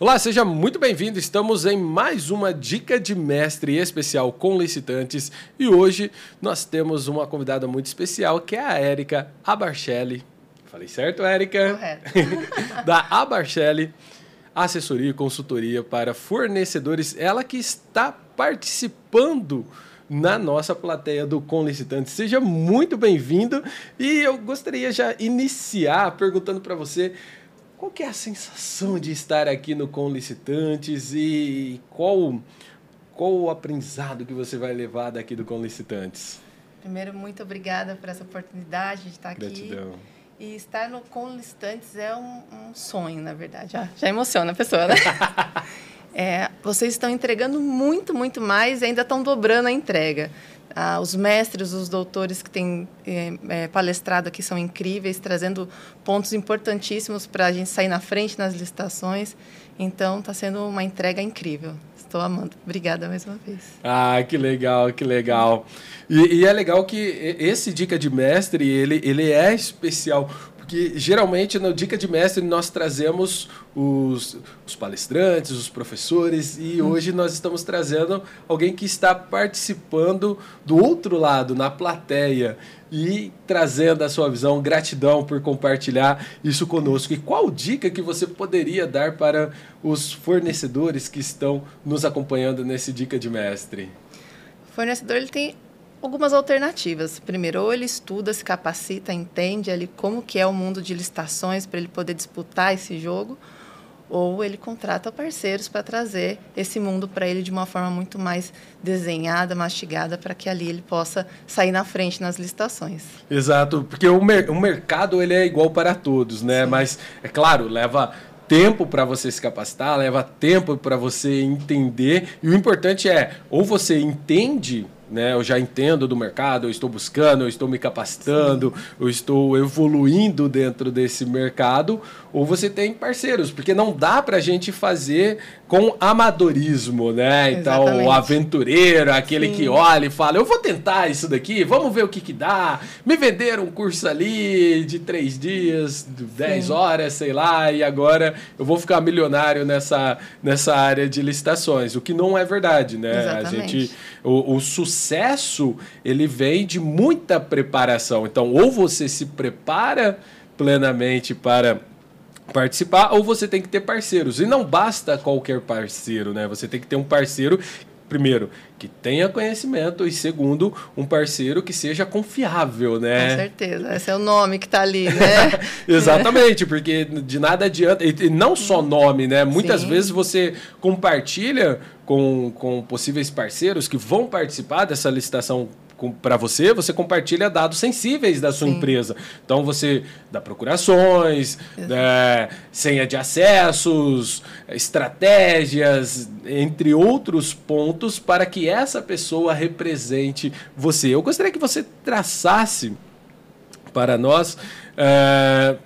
Olá, seja muito bem-vindo. Estamos em mais uma dica de mestre especial com licitantes e hoje nós temos uma convidada muito especial que é a Érica Abarchelli. Falei certo, Érica? Correto. da Abarchelli, assessoria e consultoria para fornecedores. Ela que está participando na nossa plateia do Com Licitante. Seja muito bem-vindo e eu gostaria já iniciar perguntando para você qual que é a sensação de estar aqui no Com Licitantes e qual, qual o aprendizado que você vai levar daqui do Com Licitantes? Primeiro, muito obrigada por essa oportunidade de estar aqui. Gratidão. E estar no Com Licitantes é um, um sonho, na verdade. Já, já emociona a pessoa, né? é, vocês estão entregando muito, muito mais e ainda estão dobrando a entrega. Ah, os mestres, os doutores que têm é, é, palestrado aqui são incríveis, trazendo pontos importantíssimos para a gente sair na frente nas licitações. Então, está sendo uma entrega incrível. Estou amando. Obrigada mais uma vez. Ah, que legal, que legal. E, e, é legal que esse Dica de Mestre, ele, ele é especial, porque geralmente no Dica de Mestre nós trazemos os, os palestrantes, os professores, e hum. hoje nós estamos trazendo alguém que está participando do outro lado, na plateia, e trazendo a sua visão. Gratidão por compartilhar isso conosco. E qual dica que você poderia dar para os fornecedores que estão nos acompanhando nesse Dica de Mestre? O fornecedor ele tem algumas alternativas. Primeiro, ou ele estuda, se capacita, entende ali como que é o mundo de licitações para ele poder disputar esse jogo, ou ele contrata parceiros para trazer esse mundo para ele de uma forma muito mais desenhada, mastigada, para que ali ele possa sair na frente nas licitações. Exato, porque o, mer o mercado ele é igual para todos, né? Sim. Mas é claro, leva tempo para você se capacitar, leva tempo para você entender, e o importante é ou você entende né? Eu já entendo do mercado, eu estou buscando, eu estou me capacitando, Sim. eu estou evoluindo dentro desse mercado, ou você tem parceiros, porque não dá para a gente fazer com amadorismo, né? Então, o aventureiro, aquele Sim. que olha e fala, eu vou tentar isso daqui, vamos ver o que que dá. Me venderam um curso ali de três dias, de dez horas, sei lá, e agora eu vou ficar milionário nessa, nessa área de licitações, o que não é verdade, né? Exatamente. A gente, o, o sucesso, ele vem de muita preparação. Então, ou você se prepara plenamente para participar ou você tem que ter parceiros. E não basta qualquer parceiro, né? Você tem que ter um parceiro primeiro, que tenha conhecimento e segundo, um parceiro que seja confiável, né? Com certeza, esse é o nome que está ali, né? Exatamente, porque de nada adianta, e não só nome, né? Muitas Sim. vezes você compartilha com, com possíveis parceiros que vão participar dessa licitação para você, você compartilha dados sensíveis da sua Sim. empresa. Então você dá procurações, é, senha de acessos, estratégias, entre outros pontos, para que essa pessoa represente você. Eu gostaria que você traçasse para nós. É,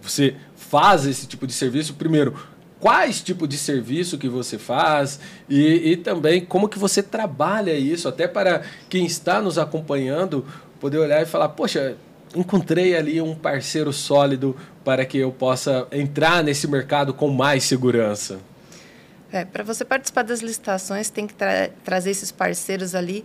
você faz esse tipo de serviço, primeiro, quais tipo de serviço que você faz e, e também como que você trabalha isso, até para quem está nos acompanhando poder olhar e falar, poxa, encontrei ali um parceiro sólido para que eu possa entrar nesse mercado com mais segurança. É, para você participar das licitações, tem que tra trazer esses parceiros ali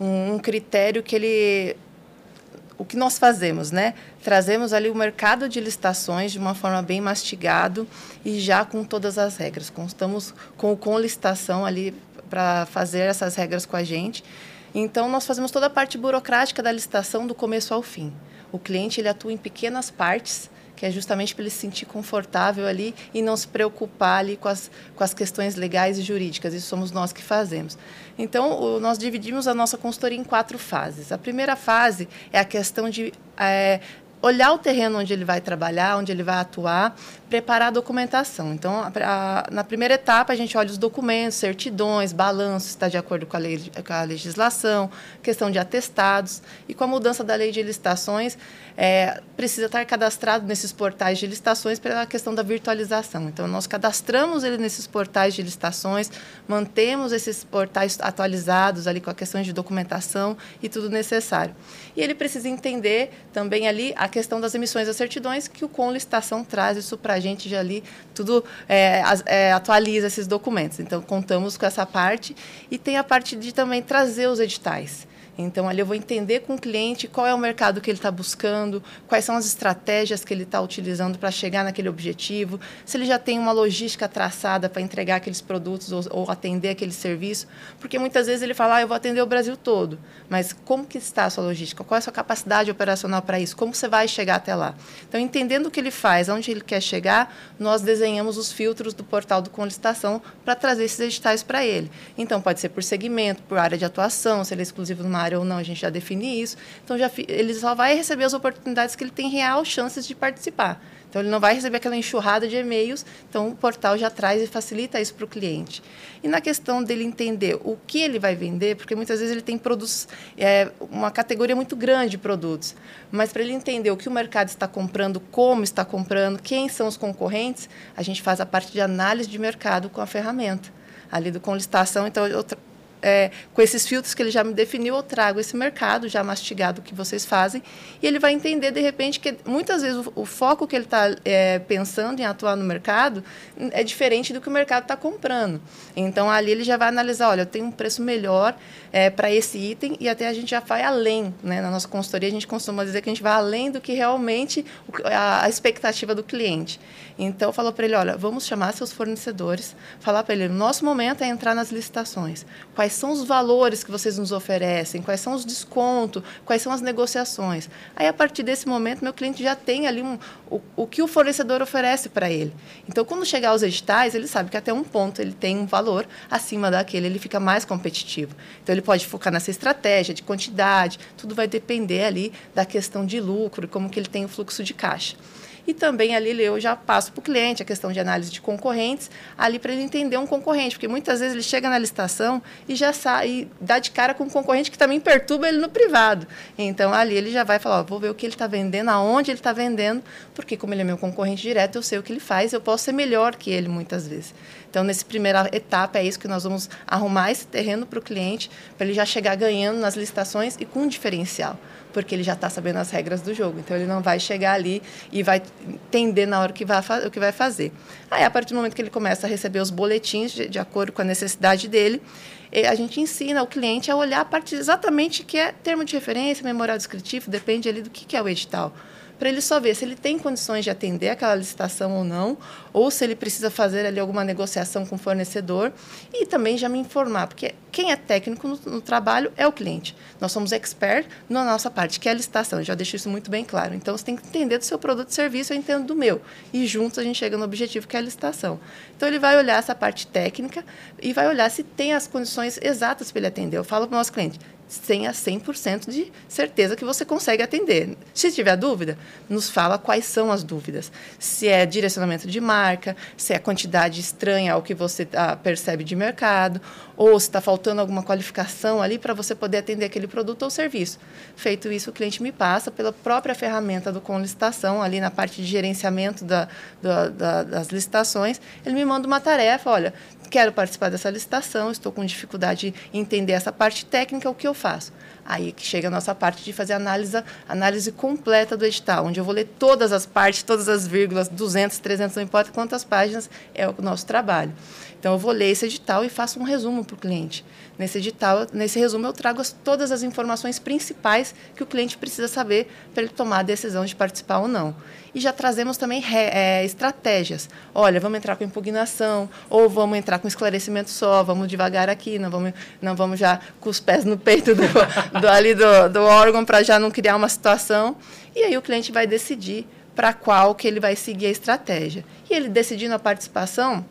um, um critério que ele o que nós fazemos, né? Trazemos ali o mercado de licitações de uma forma bem mastigado e já com todas as regras. Constamos com, com licitação ali para fazer essas regras com a gente. Então, nós fazemos toda a parte burocrática da licitação do começo ao fim. O cliente ele atua em pequenas partes que é justamente para ele se sentir confortável ali e não se preocupar ali com as, com as questões legais e jurídicas. Isso somos nós que fazemos. Então, o, nós dividimos a nossa consultoria em quatro fases. A primeira fase é a questão de é, olhar o terreno onde ele vai trabalhar, onde ele vai atuar, preparar a documentação. Então, a, a, na primeira etapa, a gente olha os documentos, certidões, balanços, está de acordo com a, lei, com a legislação, questão de atestados. E com a mudança da lei de licitações, é, precisa estar cadastrado nesses portais de licitações pela questão da virtualização. Então, nós cadastramos ele nesses portais de licitações, mantemos esses portais atualizados ali com a questão de documentação e tudo necessário. E ele precisa entender também ali a a questão das emissões das certidões, que o com licitação traz isso para a gente já ali, tudo é, é, atualiza esses documentos. Então, contamos com essa parte e tem a parte de também trazer os editais. Então, ali eu vou entender com o cliente qual é o mercado que ele está buscando, quais são as estratégias que ele está utilizando para chegar naquele objetivo, se ele já tem uma logística traçada para entregar aqueles produtos ou, ou, atender aquele serviço. Porque muitas vezes ele fala, ah, eu vou atender o Brasil todo. Mas como que está a sua logística? Qual é a sua capacidade operacional para isso? Como você vai chegar até lá? Então, entendendo o que ele faz, onde ele quer chegar, nós desenhamos os filtros do portal do Conlicitação para trazer esses editais para ele. Então, pode ser por segmento, por área de atuação, se ele é exclusivo numa área ou não, a gente já define isso. Então, já, ele só vai receber as oportunidades que ele tem real chances de participar. Então, ele não vai receber aquela enxurrada de e-mails. Então, o portal já traz e facilita isso para o cliente. E na questão dele entender o que ele vai vender, porque muitas vezes ele tem produtos, é, uma categoria muito grande de produtos, mas para ele entender o que o mercado está comprando, como está comprando, quem são os concorrentes, a gente faz a parte de análise de mercado com a ferramenta ali do com licitação. Então, eu é, com esses filtros que ele já me definiu, eu trago esse mercado já mastigado que vocês fazem e ele vai entender de repente que muitas vezes o, o foco que ele está é, pensando em atuar no mercado é diferente do que o mercado está comprando. Então ali ele já vai analisar, olha, eu tenho um preço melhor é, para esse item e até a gente já vai além, né? Na nossa consultoria a gente costuma dizer que a gente vai além do que realmente a, a expectativa do cliente. Então falou para ele, olha, vamos chamar seus fornecedores, falar para ele, nosso momento é entrar nas licitações. Quais quais são os valores que vocês nos oferecem, quais são os descontos, quais são as negociações. Aí, a partir desse momento, meu cliente já tem ali um, o, o que o fornecedor oferece para ele. Então, quando chegar aos editais, ele sabe que até um ponto ele tem um valor acima daquele, ele fica mais competitivo. Então, ele pode focar nessa estratégia de quantidade, tudo vai depender ali da questão de lucro como que ele tem o fluxo de caixa. E também ali eu já passo para o cliente a questão de análise de concorrentes, ali para ele entender um concorrente, porque muitas vezes ele chega na licitação e já sai, e dá de cara com um concorrente que também perturba ele no privado. Então ali ele já vai falar, ó, vou ver o que ele está vendendo, aonde ele está vendendo, porque como ele é meu concorrente direto, eu sei o que ele faz, eu posso ser melhor que ele muitas vezes. Então, nessa primeira etapa, é isso que nós vamos arrumar esse terreno para o cliente, para ele já chegar ganhando nas licitações e com um diferencial porque ele já está sabendo as regras do jogo. Então, ele não vai chegar ali e vai entender na hora que vai, o que vai fazer. Aí, a partir do momento que ele começa a receber os boletins de, de acordo com a necessidade dele, a gente ensina o cliente a olhar a parte exatamente que é termo de referência, memorial descritivo, depende ali do que, que é o edital para ele só ver se ele tem condições de atender aquela licitação ou não, ou se ele precisa fazer ali alguma negociação com o fornecedor e também já me informar, porque quem é técnico no, no trabalho é o cliente. Nós somos expert na nossa parte, que é a licitação, já deixo isso muito bem claro. Então, você tem que entender do seu produto e serviço, eu entendo do meu. E juntos a gente chega no objetivo, que é a licitação. Então, ele vai olhar essa parte técnica e vai olhar se tem as condições exatas para ele atender. Eu falo para o nosso cliente, tenha 100% de certeza que você consegue atender. Se tiver dúvida, nos fala quais são as dúvidas. Se é direcionamento de marca, se é quantidade estranha ao que você ah, percebe de mercado, ou se está faltando alguma qualificação ali para você poder atender aquele produto ou serviço. Feito isso, o cliente me passa pela própria ferramenta do com licitação, ali na parte de gerenciamento da, da, da, das licitações, ele me manda uma tarefa, olha, quero participar dessa licitação, estou com dificuldade em entender essa parte técnica, o que eu faço? Aí que chega a nossa parte de fazer análise, análise completa do edital, onde eu vou ler todas as partes, todas as vírgulas, 200, 300, não importa quantas páginas, é o nosso trabalho. Então, eu vou ler esse edital e faço um resumo para o cliente. Nesse edital, nesse resumo, eu trago as, todas as informações principais que o cliente precisa saber para ele tomar a decisão de participar ou não. E já trazemos também re, é, estratégias. Olha, vamos entrar com impugnação, ou vamos entrar com esclarecimento só, vamos devagar aqui, não vamos, não vamos já com os pés no peito do, do ali do, do órgão para já não criar uma situação. E aí o cliente vai decidir para qual que ele vai seguir a estratégia. E ele decidindo a participação,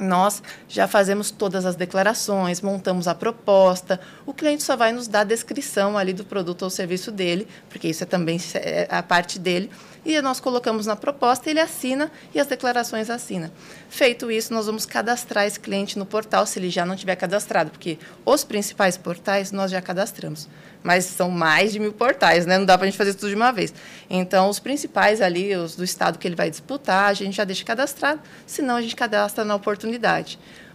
nós já fazemos todas as declarações, montamos a proposta. O cliente só vai nos dar a descrição ali do produto ou serviço dele, porque isso é também é a parte dele. E nós colocamos na proposta, ele assina e as declarações assina. Feito isso, nós vamos cadastrar esse cliente no portal, se ele já não tiver cadastrado, porque os principais portais nós já cadastramos mas são mais de mil portais, né? Não dá para a gente fazer tudo de uma vez. Então, os principais ali, os do estado que ele vai disputar, a gente já deixa cadastrado, senão a gente cadastra na oportunidade.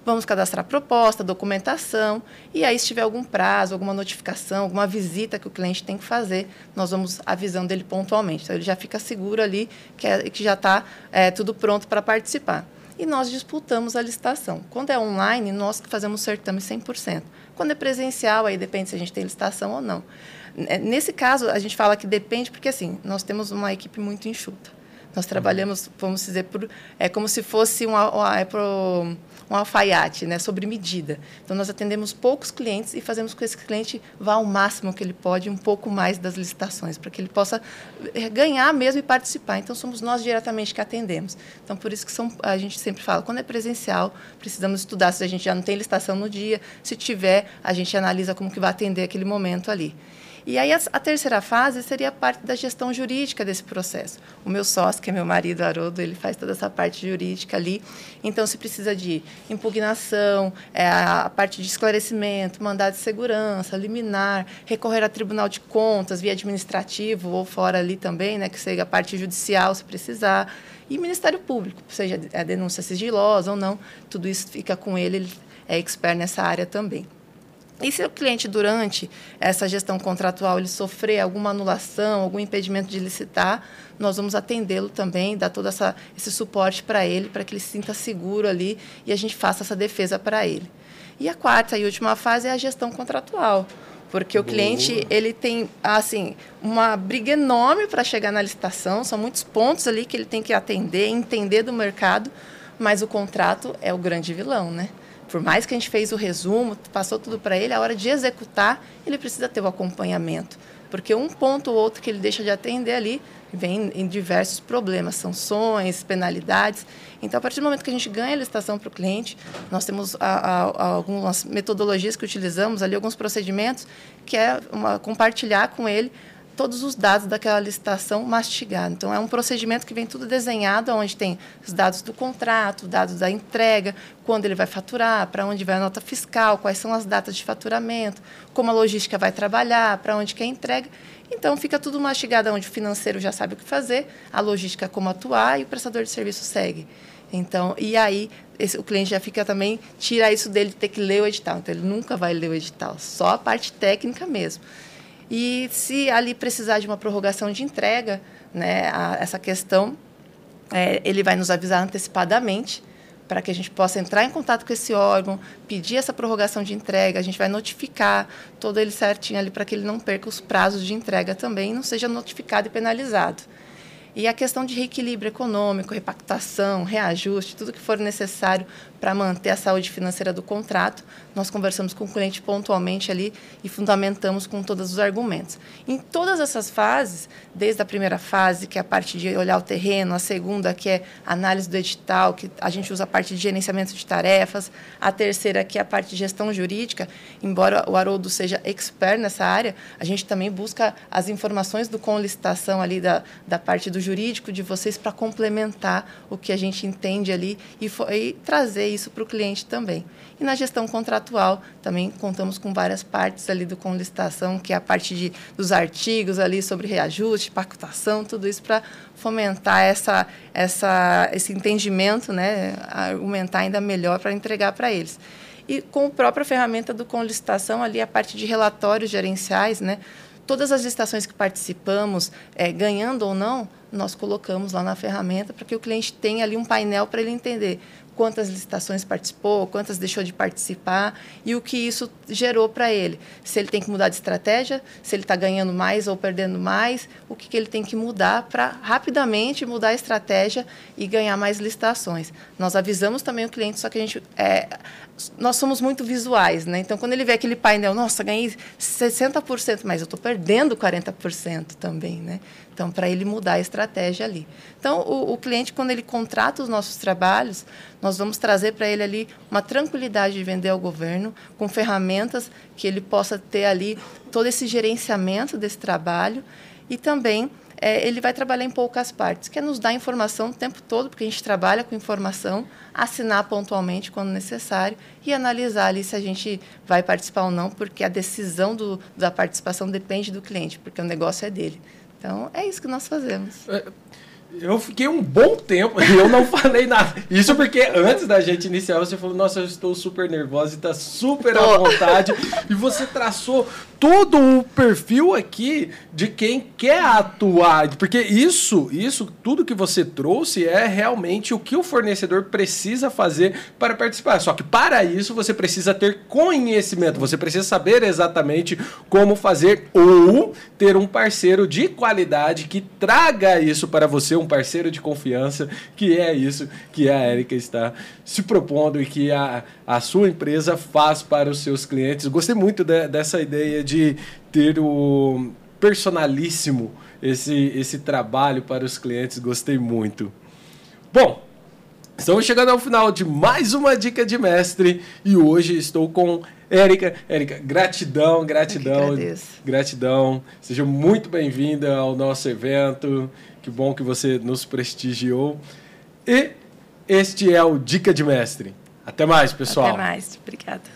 Vamos cadastrar proposta, documentação, e aí se tiver algum prazo, alguma notificação, alguma visita que o cliente tem que fazer, nós vamos avisando ele pontualmente. Então, ele já fica seguro ali que, é, que já está é, tudo pronto para participar. E nós disputamos a licitação. Quando é online, nós fazemos certame 100%. Quando é presencial, aí depende se a gente tem licitação ou não. Nesse caso, a gente fala que depende porque, assim, nós temos uma equipe muito enxuta. Nós trabalhamos, vamos dizer, por, é como se fosse um, é pro, um alfaiate, né, sobre medida. Então, nós atendemos poucos clientes e fazemos com que esse cliente vá ao máximo que ele pode, um pouco mais das licitações, para que ele possa é, ganhar mesmo e participar. Então, somos nós diretamente que atendemos. Então, por isso que são, a gente sempre fala, quando é presencial, precisamos estudar se a gente já não tem licitação no dia. Se tiver, a gente analisa como que vai atender aquele momento ali. E aí a, a, terceira fase seria a parte da gestão jurídica desse processo. O meu sócio, que é meu marido Haroldo, ele faz toda essa parte jurídica ali. Então, se precisa de impugnação, é, a parte de esclarecimento, mandado de segurança, liminar, recorrer a tribunal de contas, via administrativo ou fora ali também, né, que seja a parte judicial, se precisar. E Ministério Público, seja a denúncia sigilosa ou não, tudo isso fica com ele, ele é expert nessa área também. E se o cliente, durante essa gestão contratual, ele sofrer alguma anulação, algum impedimento de licitar, nós vamos atendê-lo também, dar todo essa, esse suporte para ele, para que ele se sinta seguro ali e a gente faça essa defesa para ele. E a quarta e última fase é a gestão contratual, porque o cliente ele tem assim uma briga enorme para chegar na licitação, são muitos pontos ali que ele tem que atender, entender do mercado, mas o contrato é o grande vilão, né? Por mais que a gente fez o resumo, passou tudo para ele, a hora de executar, ele precisa ter o acompanhamento. Porque um ponto ou outro que ele deixa de atender ali vem em diversos problemas, sanções, penalidades. Então, a partir do momento que a gente ganha a licitação para o cliente, nós temos a, a, a algumas metodologias que utilizamos ali, alguns procedimentos, que é uma, compartilhar com ele todos os dados daquela licitação mastigados. Então, é um procedimento que vem tudo desenhado, onde tem os dados do contrato, dados da entrega, quando ele vai faturar, para onde vai a nota fiscal, quais são as datas de faturamento, como a logística vai trabalhar, para onde que é a entrega. Então, fica tudo mastigado, onde o financeiro já sabe o que fazer, a logística como atuar e o prestador de serviço segue. Então, e aí esse, o cliente já fica também, tira isso dele de ter que ler o edital. Então, ele nunca vai ler o edital, só a parte técnica mesmo. E se ali precisar de uma prorrogação de entrega, né, a, essa questão, é, ele vai nos avisar antecipadamente para que a gente possa entrar em contato com esse órgão, pedir essa prorrogação de entrega, a gente vai notificar todo ele certinho ali para que ele não perca os prazos de entrega também e não seja notificado e penalizado. E a questão de reequilíbrio econômico, repactação, reajuste, tudo que for necessário para manter a saúde financeira do contrato, nós conversamos com o cliente pontualmente ali e fundamentamos com todos os argumentos. Em todas essas fases, desde a primeira fase, que é a parte de olhar o terreno, a segunda, que é análise do edital, que a gente usa a parte de gerenciamento de tarefas, a terceira, que é a parte de gestão jurídica, embora o Haroldo seja expert nessa área, a gente também busca as informações do com licitação ali da, da parte do jurídico de vocês para complementar o que a gente entende ali e, e trazer isso para o cliente também. E na gestão contratual, também contamos com várias partes ali do com licitação, que é a parte de, dos artigos ali sobre reajuste, pactação, tudo isso para fomentar essa, essa, esse entendimento, né, argumentar ainda melhor para entregar para eles. E com a própria ferramenta do com licitação, ali a parte de relatórios gerenciais, né, todas as licitações que participamos, é, ganhando ou não, nós colocamos lá na ferramenta para que o cliente tenha ali um painel para ele entender quantas licitações participou, quantas deixou de participar e o que isso gerou para ele. Se ele tem que mudar de estratégia, se ele está ganhando mais ou perdendo mais, o que, que ele tem que mudar para rapidamente mudar a estratégia e ganhar mais licitações. Nós avisamos também o cliente, só que a gente é, nós somos muito visuais, né? Então, quando ele vê aquele painel, nossa, ganhei 60%, mas eu estou perdendo 40% também, né? Então, para ele mudar a estratégia ali. Então, o, o, cliente, quando ele contrata os nossos trabalhos, nós vamos trazer para ele ali uma tranquilidade de vender ao governo, com ferramentas que ele possa ter ali todo esse gerenciamento desse trabalho e também é, ele vai trabalhar em poucas partes, que é nos dar informação o tempo todo, porque a gente trabalha com informação, assinar pontualmente quando necessário e analisar ali se a gente vai participar ou não, porque a decisão do, da participação depende do cliente, porque o negócio é dele. Então, é isso que nós fazemos. É, Eu fiquei um bom tempo e eu não falei nada. Isso porque antes da gente iniciar, você falou, nossa, eu estou super nervosa e está super à vontade. e você traçou todo o perfil aqui de quem quer atuar. Porque isso, isso, tudo que você trouxe é realmente o que o fornecedor precisa fazer para participar. Só que para isso você precisa ter conhecimento, você precisa saber exatamente como fazer ou ter um parceiro de qualidade que traga isso para você, um parceiro de confiança, que é isso que a Erika está se propondo e que a, a sua empresa faz para os seus clientes. Gostei muito de, dessa ideia de ter o personalíssimo esse, esse trabalho para os clientes. Gostei muito. Bom, estamos chegando ao final de mais uma dica de mestre e hoje estou com Érica. Érica, gratidão, gratidão, gratidão. Seja muito bem-vinda ao nosso evento. Que bom que você nos prestigiou. E este é o Dica de Mestre. Até mais, pessoal. Até mais. Obrigada.